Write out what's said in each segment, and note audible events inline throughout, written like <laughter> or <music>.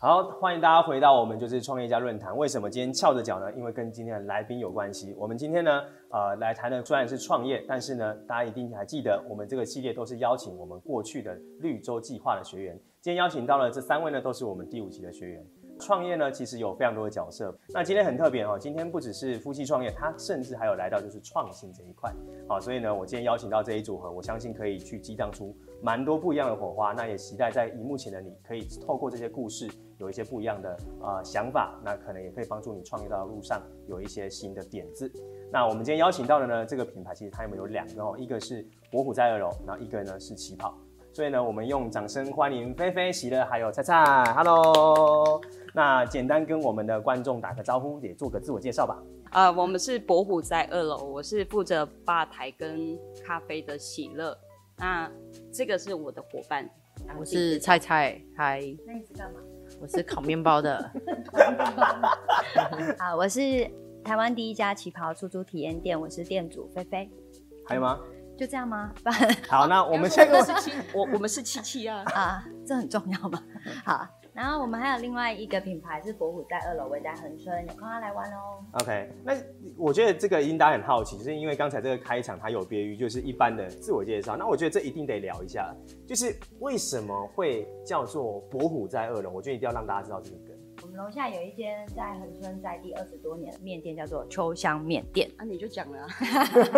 好，欢迎大家回到我们就是创业家论坛。为什么今天翘着脚呢？因为跟今天的来宾有关系。我们今天呢，呃，来谈的虽然是创业，但是呢，大家一定还记得，我们这个系列都是邀请我们过去的绿洲计划的学员。今天邀请到了这三位呢，都是我们第五期的学员。创业呢，其实有非常多的角色。那今天很特别哦，今天不只是夫妻创业，他甚至还有来到就是创新这一块。好，所以呢，我今天邀请到这一组合，我相信可以去激荡出蛮多不一样的火花。那也期待在荧幕前的你可以透过这些故事，有一些不一样的呃想法，那可能也可以帮助你创业道路上有一些新的点子。那我们今天邀请到的呢，这个品牌其实它有没有两个哦？一个是伯虎在二楼，然后一个呢是起跑。所以呢，我们用掌声欢迎菲菲、喜乐还有菜菜，Hello。那简单跟我们的观众打个招呼，也做个自我介绍吧。啊、呃，我们是博虎在二楼，我是负责吧台跟咖啡的喜乐。那这个是我的伙伴，我是菜菜，嗨。那你是干嘛？我是烤面包的。<laughs> 好，我是台湾第一家旗袍出租体验店，我是店主菲菲。还有吗？就这样吗？好，那我们下个是七，<laughs> 我我们是七七啊 <laughs> 啊，这很重要吗？<laughs> 好，然后我们还有另外一个品牌是伯虎在二楼，位在恒春，有空要来玩哦。OK，那我觉得这个一定大家很好奇，就是因为刚才这个开场它有别于就是一般的自我介绍，那我觉得这一定得聊一下，就是为什么会叫做伯虎在二楼？我觉得一定要让大家知道这个梗。楼下有一间在恒春在地二十多年的面店，叫做秋香面店。啊，你就讲了、啊，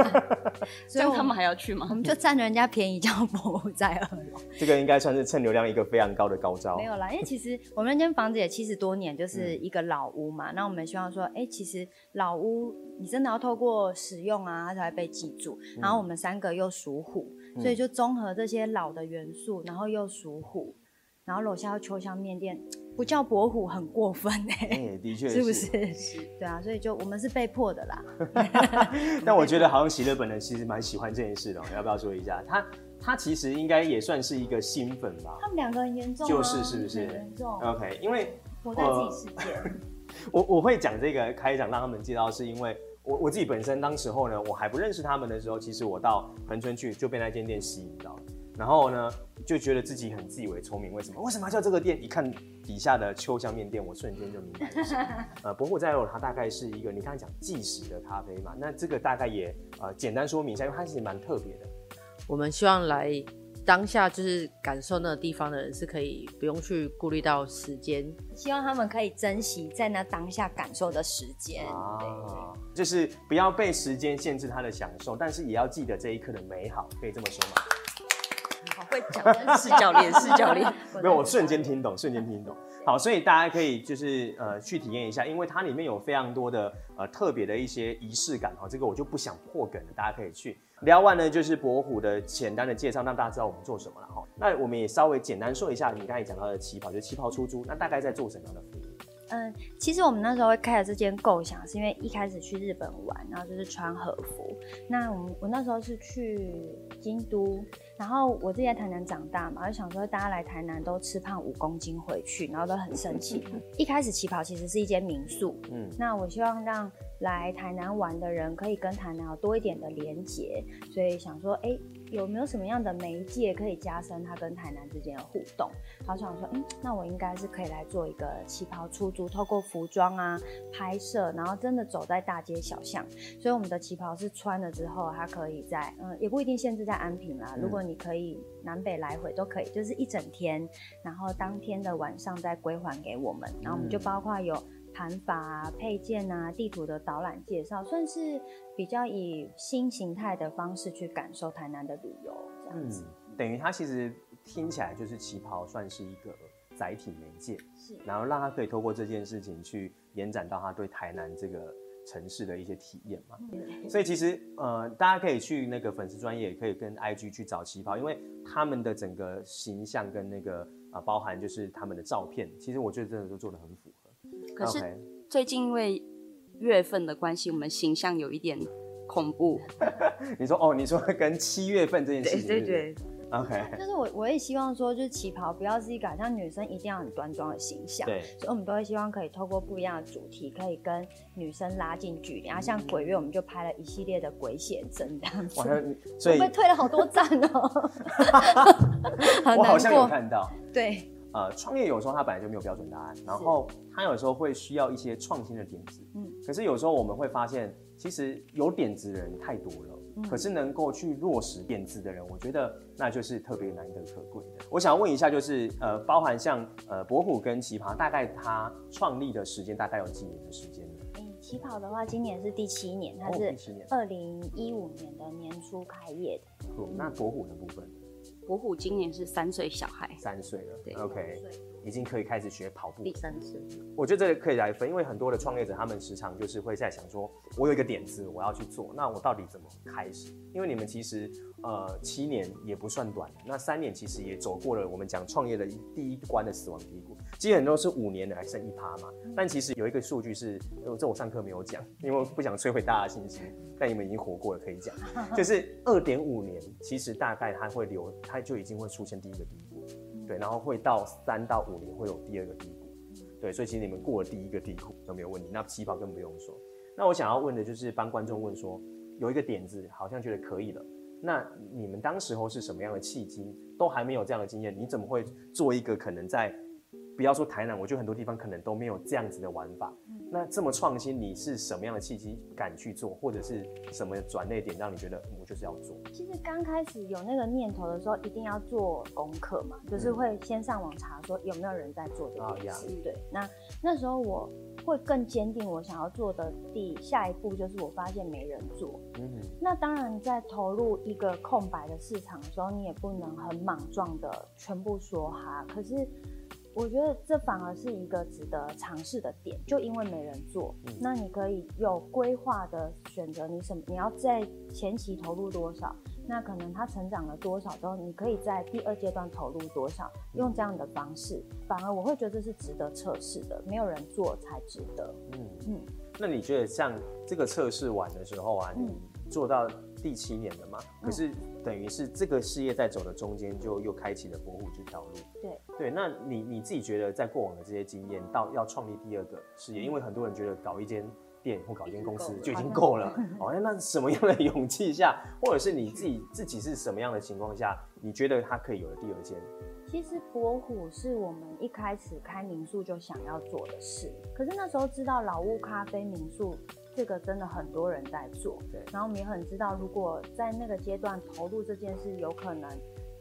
<laughs> 所以他们还要去吗？我们就占人家便宜，叫伯虎在二楼。<laughs> 这个应该算是蹭流量一个非常高的高招。没有啦，因为其实我们那间房子也七十多年，就是一个老屋嘛。那、嗯、我们希望说，哎、欸，其实老屋你真的要透过使用啊，它才会被记住。然后我们三个又属虎，嗯、所以就综合这些老的元素，然后又属虎，然后楼下有秋香面店。不叫伯虎很过分哎、欸，欸、的确是，<laughs> 是不是？是对啊，所以就我们是被迫的啦。<laughs> <laughs> 但我觉得好像喜乐本人其实蛮喜欢这件事的，要不要说一下？他他其实应该也算是一个新粉吧。他们两个很严重、啊，就是是不是？严重。OK，因为活在自己世界。呃、我我会讲这个开场让他们知道，是因为我我自己本身当时候呢，我还不认识他们的时候，其实我到恒春去就被那间店吸引到。然后呢，就觉得自己很自以为聪明。为什么？为什么叫这个店？一看底下的秋香面店，我瞬间就明白了。<laughs> 呃，伯虎在二楼，它大概是一个你刚才讲计时的咖啡嘛。那这个大概也呃简单说明一下，因为它其实蛮特别的。我们希望来当下就是感受那个地方的人是可以不用去顾虑到时间，希望他们可以珍惜在那当下感受的时间。啊，就是不要被时间限制他的享受，但是也要记得这一刻的美好，可以这么说吗？会讲是教练，是教练。<laughs> 没有，我瞬间听懂，瞬间听懂。好，所以大家可以就是呃去体验一下，因为它里面有非常多的呃特别的一些仪式感哈。这个我就不想破梗了，大家可以去。聊完呢，就是博虎的简单的介绍，让大家知道我们做什么了哈。那我们也稍微简单说一下，你刚才讲到的旗袍，就是旗袍出租，那大概在做什么样的服务？嗯，其实我们那时候会开了这间构想，是因为一开始去日本玩，然后就是穿和服。那我们我那时候是去京都。然后我自己在台南长大嘛，就想说大家来台南都吃胖五公斤回去，然后都很生气。一开始旗袍其实是一间民宿，嗯，那我希望让来台南玩的人可以跟台南有多一点的连结，所以想说，哎，有没有什么样的媒介可以加深他跟台南之间的互动？好想说，嗯，那我应该是可以来做一个旗袍出租，透过服装啊拍摄，然后真的走在大街小巷。所以我们的旗袍是穿了之后，它可以在，嗯，也不一定限制在安平啦，如果你。你可以南北来回都可以，就是一整天，然后当天的晚上再归还给我们，然后我们就包括有盘法啊、配件啊、地图的导览介绍，算是比较以新形态的方式去感受台南的旅游这样子。嗯，等于它其实听起来就是旗袍算是一个载体媒介，是，然后让他可以透过这件事情去延展到他对台南这个。城市的一些体验嘛，所以其实呃，大家可以去那个粉丝专页，可以跟 IG 去找旗袍，因为他们的整个形象跟那个啊、呃，包含就是他们的照片，其实我觉得真的都做的很符合。可是最近因为月份的关系，我们形象有一点恐怖。<laughs> 你说哦，你说跟七月份这件事情，对对对。OK，就是我我也希望说，就是旗袍不要是一个好像女生一定要很端庄的形象，对，所以我们都会希望可以透过不一样的主题，可以跟女生拉近距离。然后像鬼月，我们就拍了一系列的鬼写真这样子，所以我被退了好多赞哦 <laughs> <laughs> 喔，我好像有看到，对，呃，创业有时候它本来就没有标准答案，然后它有时候会需要一些创新的点子。嗯，可是有时候我们会发现，其实有点子的人太多了，嗯、可是能够去落实点子的人，我觉得那就是特别难得可贵的。我想要问一下，就是呃，包含像呃博虎跟奇葩，大概它创立的时间大概有几年的时间呢？嗯，旗袍的话，今年是第七年，它是二零一五年的年初开业的。哦嗯、那博虎的部分？伯虎今年是三岁小孩，三岁了，对，OK，已经可以开始学跑步。第三次，我觉得这个可以来分，因为很多的创业者，他们时常就是会在想说，我有一个点子，我要去做，那我到底怎么开始？因为你们其实呃七年也不算短，那三年其实也走过了我们讲创业的第一关的死亡低谷。基本都是五年的还剩一趴嘛，但其实有一个数据是，这我上课没有讲，因为我不想摧毁大家的信心。但你们已经活过了，可以讲，<laughs> 就是二点五年，其实大概它会留，它就已经会出现第一个低谷，对，然后会到三到五年会有第二个低谷，对，所以其实你们过了第一个低谷都没有问题。那起跑更不用说。那我想要问的就是帮观众问说，有一个点子好像觉得可以了，那你们当时候是什么样的契机？都还没有这样的经验，你怎么会做一个可能在？不要说台南，我觉得很多地方可能都没有这样子的玩法。嗯、那这么创新，你是什么样的契机敢去做，或者是什么转捩点让你觉得我就是要做？其实刚开始有那个念头的时候，一定要做功课嘛，就是会先上网查说有没有人在做这件事。嗯、对，那那时候我会更坚定我想要做的第下一步就是我发现没人做。嗯哼，那当然在投入一个空白的市场的时候，你也不能很莽撞的全部说哈。可是。我觉得这反而是一个值得尝试的点，就因为没人做，嗯、那你可以有规划的选择，你什么你要在前期投入多少，那可能它成长了多少之后，你可以在第二阶段投入多少，用这样的方式，反而我会觉得这是值得测试的，没有人做才值得。嗯。嗯，那你觉得像这个测试完的时候啊，你做到第七年了嘛？嗯、可是等于是这个事业在走的中间，就又开启了博虎这条路。对对，那你你自己觉得，在过往的这些经验，到要创立第二个事业，因为很多人觉得搞一间店或搞一间公司就已经够了。哦，那什么样的勇气下，或者是你自己自己是什么样的情况下，你觉得它可以有了第二间？其实博虎是我们一开始开民宿就想要做的事，可是那时候知道老屋咖啡民宿。这个真的很多人在做，对。然后我们也很知道，如果在那个阶段投入这件事，有可能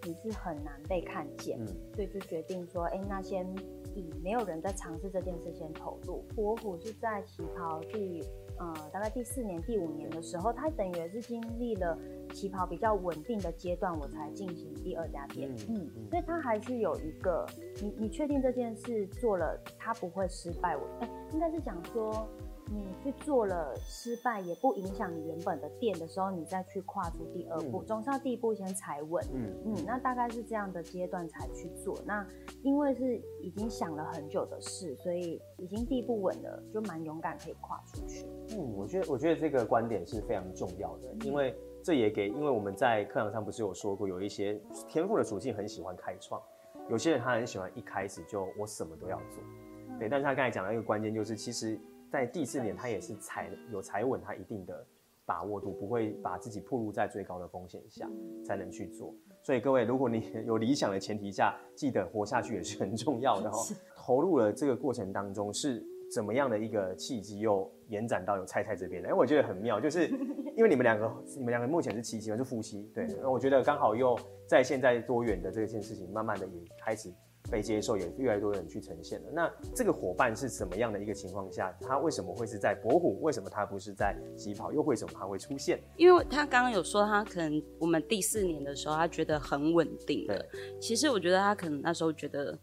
你是很难被看见，嗯。所以就决定说，哎，那先以没有人在尝试这件事先投入。博虎是在旗袍第呃大概第四年、第五年的时候，它等于是经历了旗袍比较稳定的阶段，我才进行第二家店。嗯，嗯，嗯，所以它还是有一个，你你确定这件事做了，它不会失败。我哎，应该是讲说。你去做了失败，也不影响你原本的店的时候，你再去跨出第二步，嗯、总是要第一步先踩稳。嗯嗯，那大概是这样的阶段才去做。那因为是已经想了很久的事，所以已经第一步稳了，就蛮勇敢可以跨出去。嗯，我觉得我觉得这个观点是非常重要的，因为这也给，因为我们在课堂上不是有说过，有一些天赋的属性很喜欢开创，有些人他很喜欢一开始就我什么都要做。嗯、对，但是他刚才讲的一个关键就是其实。在第四年，他也是踩有踩稳他一定的把握度，不会把自己暴露在最高的风险下，才能去做。所以各位，如果你 <laughs> 有理想的前提下，记得活下去也是很重要的哦。<laughs> 投入了这个过程当中，是怎么样的一个契机，又延展到有菜菜这边来？因为我觉得很妙，就是 <laughs> 因为你们两个，你们两个目前是妻妻嘛，是夫妻，对。那我觉得刚好又在现在多元的这件事情，慢慢的也开始。被接受，也越来越多人去呈现了。那这个伙伴是怎么样的一个情况下？他为什么会是在博虎？为什么他不是在起跑？又为什么他会出现？因为他刚刚有说，他可能我们第四年的时候，他觉得很稳定的。对其实我觉得他可能那时候觉得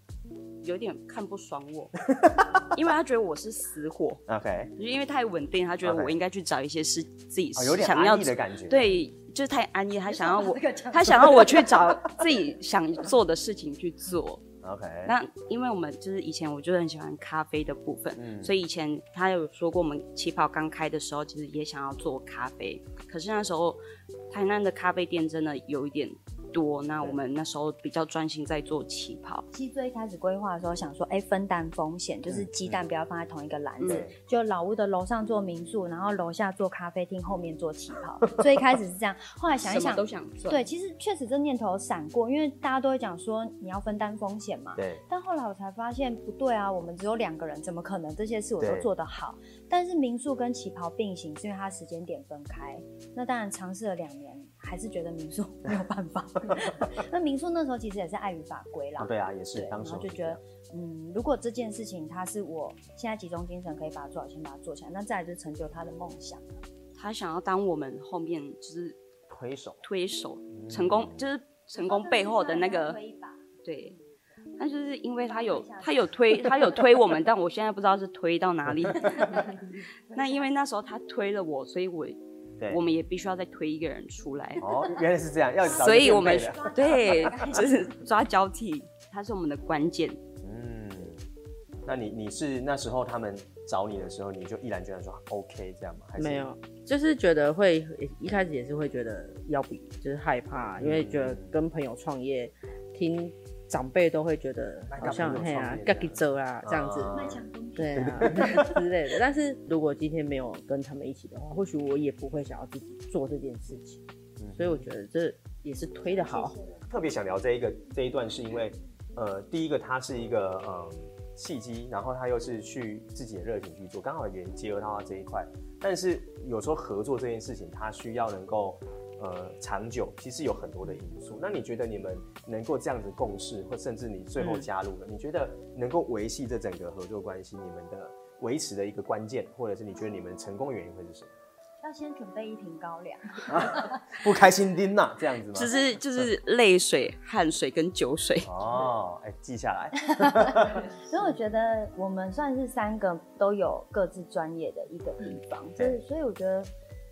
有点看不爽我，<laughs> 因为他觉得我是死火。<laughs> OK，因为太稳定，他觉得我应该去找一些事自己想要、的感觉。对，就是太安逸，他想要我，他想要我去找自己想做的事情去做。OK，那因为我们就是以前我就很喜欢咖啡的部分，嗯，所以以前他有说过，我们旗袍刚开的时候，其实也想要做咖啡，可是那时候台南的咖啡店真的有一点多，那我们那时候比较专心在做旗袍。其实最开始规划的时候想说，哎、欸，分担风险，就是鸡蛋不要放在同一个篮子。嗯、就老屋的楼上做民宿，然后楼下做咖啡厅，后面做旗袍。所以一开始是这样，后来想一想都想做。对，其实确实这念头闪过，因为大家都会讲说你要分担风险嘛。对。但后来我才发现不对啊，我们只有两个人，怎么可能这些事我都做得好？但是民宿跟旗袍并行，是因为它时间点分开。那当然尝试了两年。还是觉得民宿没有办法。<laughs> <laughs> 那民宿那时候其实也是碍于法规啦。对啊，也是。当时就觉得，嗯，如果这件事情它是我现在集中精神可以把它做好，先把它做起来。那再来就是成就他的梦想。他想要当我们后面就是推手，推手成功就是成功背后的那个推把。对。那就是因为他有他有推他有推我们，但我现在不知道是推到哪里。<laughs> 那因为那时候他推了我，所以我。对，我们也必须要再推一个人出来。哦，原来是这样，要所以我们 <laughs> 对，就是抓交替，它是我们的关键。嗯，那你你是那时候他们找你的时候，你就毅然决然说 OK 这样吗？还是没有，就是觉得会一开始也是会觉得要比，就是害怕，因为觉得跟朋友创业，听。长辈都会觉得好像嘿啊，自己做啊这样子，对啊 <laughs> 之类的。但是如果今天没有跟他们一起的话，或许我也不会想要自己做这件事情。所以我觉得这也是推的好。特别想聊这一个这一段，是因为呃，第一个它是一个嗯契机，然后他又是去自己的热情去做，刚好也结合到这一块。但是有时候合作这件事情，它需要能够。呃，长久其实有很多的因素。那你觉得你们能够这样子共事，或甚至你最后加入了，嗯、你觉得能够维系这整个合作关系，你们的维持的一个关键，或者是你觉得你们成功原因会是什么？要先准备一瓶高粱，啊、不开心丁呐，这样子吗？就是就是泪水、汗水跟酒水。哦，哎、欸，记下来。<laughs> 所以我觉得我们算是三个都有各自专业的一个地方，嗯、就是所以我觉得。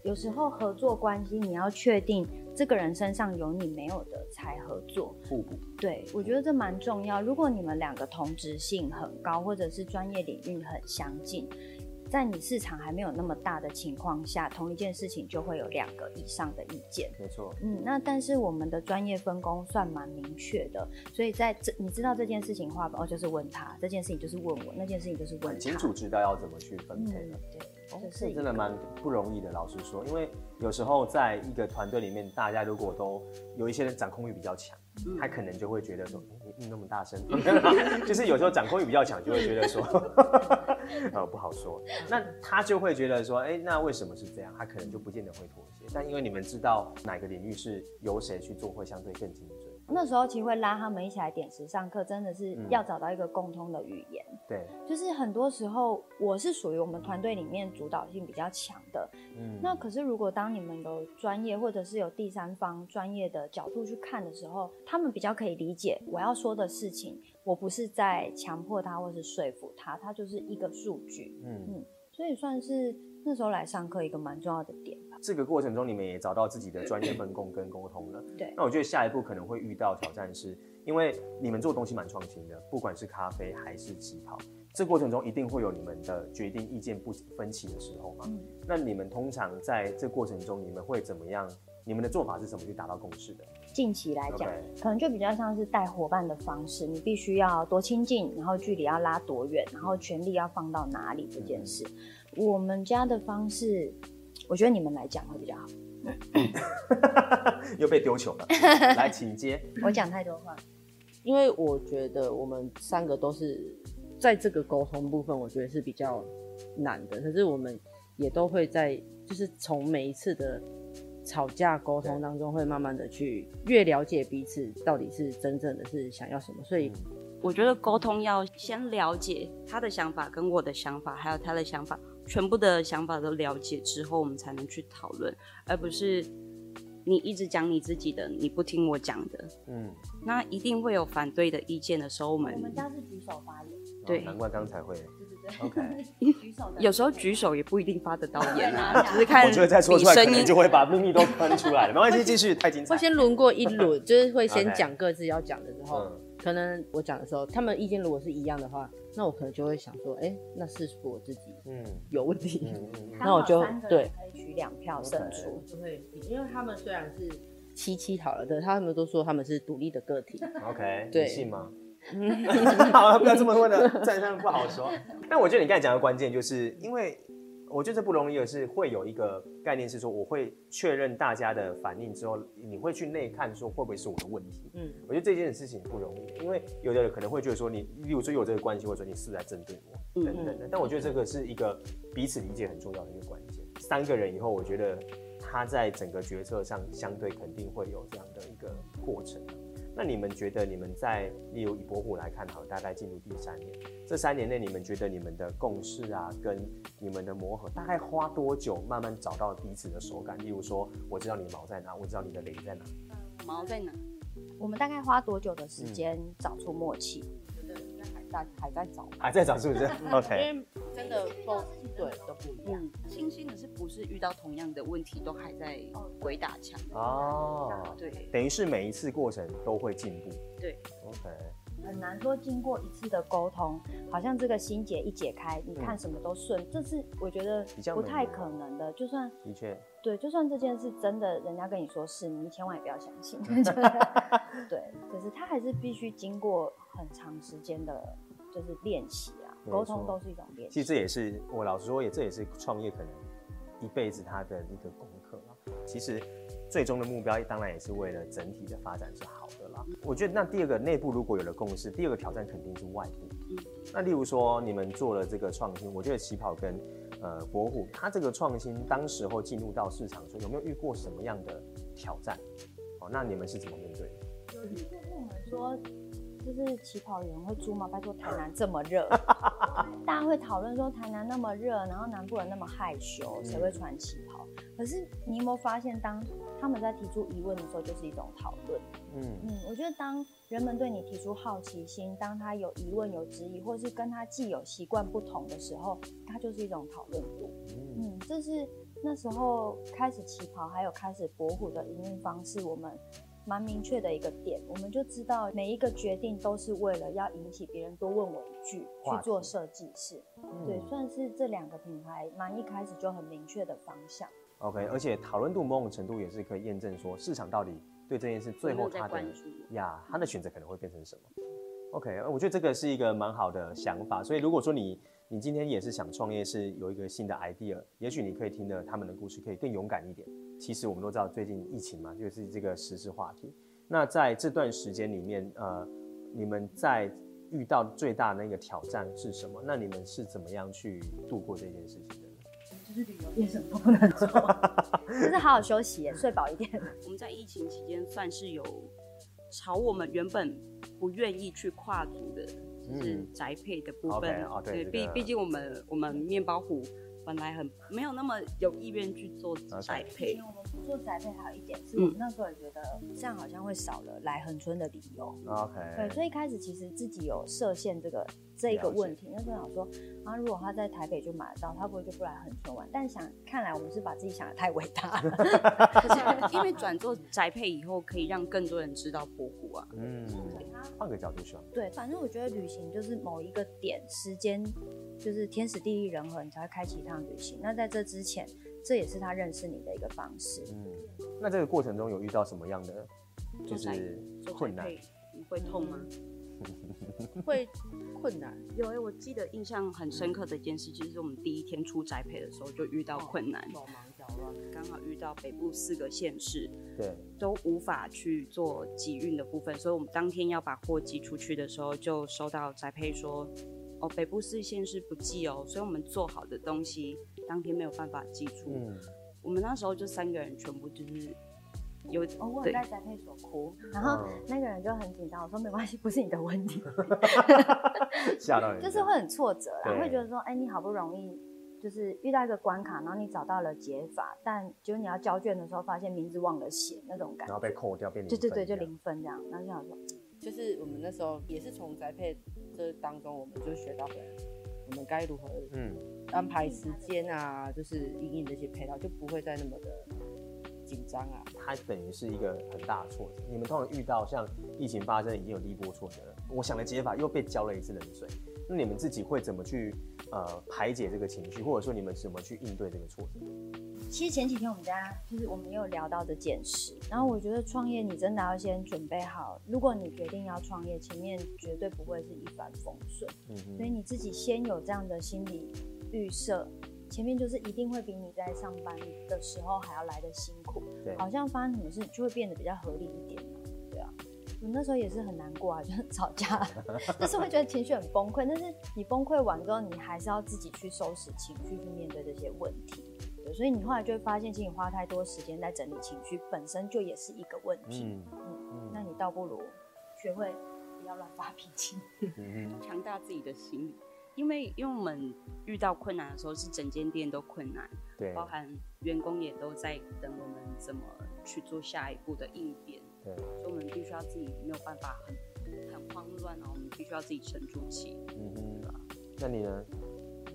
有时候合作关系，你要确定这个人身上有你没有的才合作。互补。对，我觉得这蛮重要。如果你们两个同质性很高，或者是专业领域很相近，在你市场还没有那么大的情况下，同一件事情就会有两个以上的意见。没错。嗯，那但是我们的专业分工算蛮明确的，所以在这你知道这件事情的话，哦，就是问他；这件事情就是问我；那件事情就是问他。很清楚知道要怎么去分配了。嗯，对。这是真的蛮不容易的，老实说，因为有时候在一个团队里面，大家如果都有一些人掌控欲比较强，嗯、他可能就会觉得说，你那么大声，<laughs> 就是有时候掌控欲比较强，就会觉得说，<laughs> 呃，不好说。那他就会觉得说，哎，那为什么是这样？他可能就不见得会妥协。但因为你们知道哪个领域是由谁去做，会相对更精准。那时候其实会拉他们一起来点时上课，真的是要找到一个共通的语言。嗯、对，就是很多时候我是属于我们团队里面主导性比较强的。嗯，那可是如果当你们有专业或者是有第三方专业的角度去看的时候，他们比较可以理解我要说的事情。我不是在强迫他或是说服他，他就是一个数据。嗯嗯，所以算是那时候来上课一个蛮重要的点吧。这个过程中，你们也找到自己的专业分工跟沟通了。对，那我觉得下一步可能会遇到挑战是，因为你们做东西蛮创新的，不管是咖啡还是旗袍，这过程中一定会有你们的决定意见不分歧的时候嘛。嗯，那你们通常在这过程中，你们会怎么样？你们的做法是怎么去达到共识的？近期来讲.可能就比较像是带伙伴的方式，你必须要多亲近，然后距离要拉多远，然后权力要放到哪里这件事。嗯、我们家的方式，我觉得你们来讲会比较好。<laughs> 又被丢球了，来，请接。<laughs> 我讲太多话，因为我觉得我们三个都是在这个沟通部分，我觉得是比较难的。可是我们也都会在，就是从每一次的吵架沟通当中，会慢慢的去越了解彼此到底是真正的是想要什么。所以我觉得沟通要先了解他的想法跟我的想法，还有他的想法。全部的想法都了解之后，我们才能去讨论，而不是你一直讲你自己的，你不听我讲的。嗯，那一定会有反对的意见的时候，我们我们家是举手发言。对，难怪刚才会。对对对。OK。<laughs> 举手。有时候举手也不一定发得到言啊，<laughs> 只是看。我觉得再说出来，可能就会把秘密都喷出来了。没关系，继续，太精彩。会先轮过一轮，就是会先讲各自要讲的，之后可能我讲的时候，他们意见如果是一样的话。那我可能就会想说，哎、欸，那是我自己嗯有问题，嗯嗯嗯、那我就对可以取两票胜出，就会因为他们虽然是七七好了，对，他们都说他们是独立的个体。<laughs> OK，对，你信吗？<laughs> <laughs> 好了，不要这么问了，站上不好说。但我觉得你刚才讲的关键，就是因为我觉得这不容易的是会有一个概念是说，我会确认大家的反应之后，你会去内看说会不会是我的问题。嗯，我觉得这件事情不容易，因为有的人可能会觉得说你，例如说有这个关系，或者说你是不是在针对我，等等的。但我觉得这个是一个彼此理解很重要的一个关键。三个人以后，我觉得他在整个决策上相对肯定会有这样的一个过程。那你们觉得你们在，例如以博虎来看，好，大概进入第三年，这三年内你们觉得你们的共识啊，跟你们的磨合，大概花多久慢慢找到彼此的手感？例如说，我知道你的毛在哪，我知道你的雷在哪，毛在哪？我们大概花多久的时间找出默契？在还在找，还在找是不是？OK，因为真的都对都不一样。庆幸的是，不是遇到同样的问题都还在鬼打墙哦。对，等于是每一次过程都会进步。对，OK。很难说经过一次的沟通，好像这个心结一解开，你看什么都顺，嗯、这是我觉得不太可能的。就算的确，对，就算这件事真的，人家跟你说是，你千万也不要相信。<laughs> 对，可是他还是必须经过很长时间的，就是练习啊，沟通都是一种练习。其实这也是我老实说，也这也是创业可能一辈子他的一个功课啊。其实。最终的目标当然也是为了整体的发展是好的啦。我觉得那第二个内部如果有了共识，第二个挑战肯定是外部。嗯，那例如说你们做了这个创新，我觉得起跑跟呃国虎，它这个创新当时候进入到市场说有没有遇过什么样的挑战？哦，那你们是怎么面对的？有遇过问我们说，就是起跑有人会租吗？拜托台南这么热，<laughs> 大家会讨论说台南那么热，然后南部人那么害羞，谁会穿起跑？嗯，可是你有没有发现当他们在提出疑问的时候，就是一种讨论。嗯嗯，我觉得当人们对你提出好奇心，当他有疑问、有质疑，或是跟他既有习惯不同的时候，它就是一种讨论度。嗯，这是那时候开始起跑，还有开始博虎的营运方式，我们蛮明确的一个点，我们就知道每一个决定都是为了要引起别人多问我一句去做设计师。嗯、对，算是这两个品牌蛮一开始就很明确的方向。OK，而且讨论度某种程度也是可以验证说市场到底对这件事最后他的呀，他的选择可能会变成什么？OK，我觉得这个是一个蛮好的想法。所以如果说你你今天也是想创业，是有一个新的 idea，也许你可以听了他们的故事，可以更勇敢一点。其实我们都知道最近疫情嘛，就是这个时事话题。那在这段时间里面，呃，你们在遇到最大的那个挑战是什么？那你们是怎么样去度过这件事情的？就是旅游业什么都不能做，<laughs> 就是好好休息，睡饱一点。我们在疫情期间算是有朝我们原本不愿意去跨足的，就是宅配的部分。嗯、对，毕毕竟我们我们面包虎。本来很没有那么有意愿去做宅配。Okay. 我们不做宅配还有一点是，我们那时候也觉得这样好像会少了来恒春的理由。OK。对，所以一开始其实自己有设限这个这一个问题，那时候想说啊，如果他在台北就买得到，他不会就不来恒春玩？但想看来我们是把自己想的太伟大了。<laughs> 可是因为转做宅配以后，可以让更多人知道博虎啊。嗯。换个角度说。对，反正我觉得旅行就是某一个点时间。就是天时地利人和，你才会开启一趟旅行。那在这之前，这也是他认识你的一个方式。嗯，那这个过程中有遇到什么样的就是困难？你会痛吗？会困难。<laughs> 有哎，我记得印象很深刻的一件事，就是我们第一天出宅配的时候就遇到困难，手忙脚乱，刚好遇到北部四个县市，对，都无法去做集运的部分，所以我们当天要把货寄出去的时候，就收到宅配说。哦，北部四县市不寄哦，所以我们做好的东西当天没有办法寄出。嗯，我们那时候就三个人全部就是有哦，我在宅配所哭，然后那个人就很紧张，我说没关系，不是你的问题。<laughs> <laughs> 吓到你，就是会很挫折啦，会觉得说，哎，你好不容易就是遇到一个关卡，然后你找到了解法，但结果你要交卷的时候发现名字忘了写那种感觉，然后被扣掉，变。对对对，就零分这样，然后就想说。就是我们那时候也是从宅配这当中，我们就学到，我们该如何嗯安排时间啊，就是因应这些配套，就不会再那么的紧张啊。它等于是一个很大的挫折。你们通常遇到像疫情发生已经有第一波挫折了，我想的解法又被浇了一次冷水。那你们自己会怎么去呃排解这个情绪，或者说你们怎么去应对这个挫折？其实前几天我们家就是我们也有聊到这件事，然后我觉得创业你真的要先准备好，如果你决定要创业，前面绝对不会是一帆风顺，嗯哼，所以你自己先有这样的心理预设，前面就是一定会比你在上班的时候还要来的辛苦，对，好像发生什么事就会变得比较合理一点嘛，对啊，我那时候也是很难过啊，就是 <laughs> 吵架，<laughs> 就是会觉得情绪很崩溃，但是你崩溃完之后，你还是要自己去收拾情绪，去面对这些问题。对所以你后来就会发现，其实你花太多时间在整理情绪，本身就也是一个问题。嗯，嗯，那你倒不如学会不要乱发脾气，强大自己的心理。因为因为我们遇到困难的时候，是整间店都困难，对，包含员工也都在等我们怎么去做下一步的应变。对，所以我们必须要自己没有办法很很慌乱，然后我们必须要自己沉住气。嗯哼，对吧？那你呢？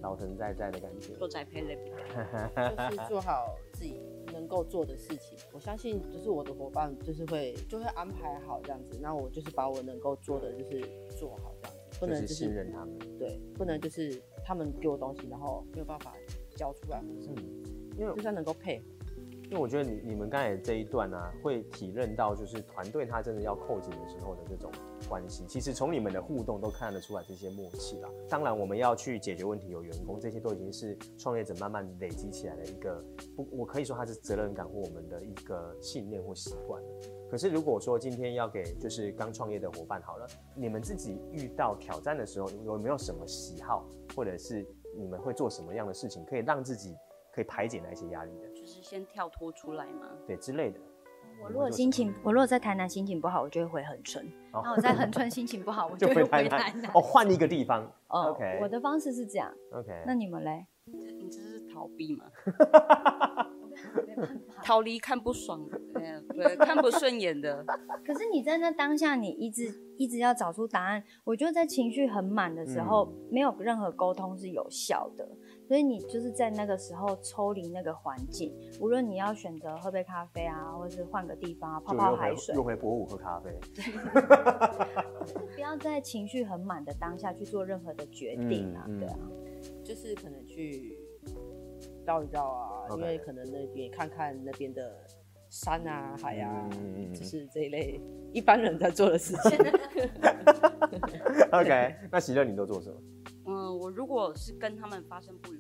老神在在的感觉，做宅配类比 <laughs> 就是做好自己能够做的事情。我相信，就是我的伙伴，就是会就会安排好这样子。那我就是把我能够做的，就是做好这样子，不能就是信任他们。对，不能就是他们给我东西，然后没有办法交出来。嗯，因为就算能够配合。因为我觉得你你们刚才这一段啊，会体认到就是团队他真的要扣紧的时候的这种关系。其实从你们的互动都看得出来这些默契啦。当然，我们要去解决问题，有员工，这些都已经是创业者慢慢累积起来的一个，不，我可以说它是责任感或我们的一个信念或习惯。可是如果说今天要给就是刚创业的伙伴好了，你们自己遇到挑战的时候，有没有什么喜好，或者是你们会做什么样的事情，可以让自己可以排解那些压力的？就是先跳脱出来嘛，对之类的。我如果心情，我如果在台南心情不好，我就会回恒春。然后我在恒春心情不好，<laughs> 我就会回台南。哦，换一个地方。OK。我的方式是这样。OK。那你们嘞？你这是逃避吗？<laughs> 逃离看不爽，对，看不顺眼的。<laughs> 可是你在那当下，你一直一直要找出答案。我觉得在情绪很满的时候，没有任何沟通是有效的。所以你就是在那个时候抽离那个环境，无论你要选择喝杯咖啡啊，或者是换个地方啊，泡泡海水，又回博物喝咖啡。<laughs> 不要在情绪很满的当下去做任何的决定啊，对啊，就是可能去绕一绕啊，因为可能那边看看那边的山啊、海啊，就是这一类一般人在做的事情。<laughs> OK，那喜乐你都做什么？嗯，我如果是跟他们发生不愉